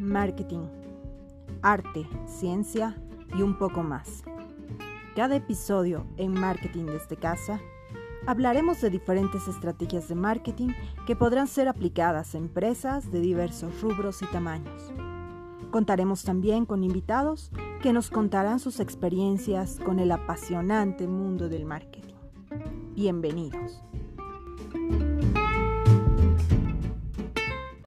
marketing, arte, ciencia y un poco más. Cada episodio en Marketing desde casa hablaremos de diferentes estrategias de marketing que podrán ser aplicadas a empresas de diversos rubros y tamaños. Contaremos también con invitados que nos contarán sus experiencias con el apasionante mundo del marketing. Bienvenidos.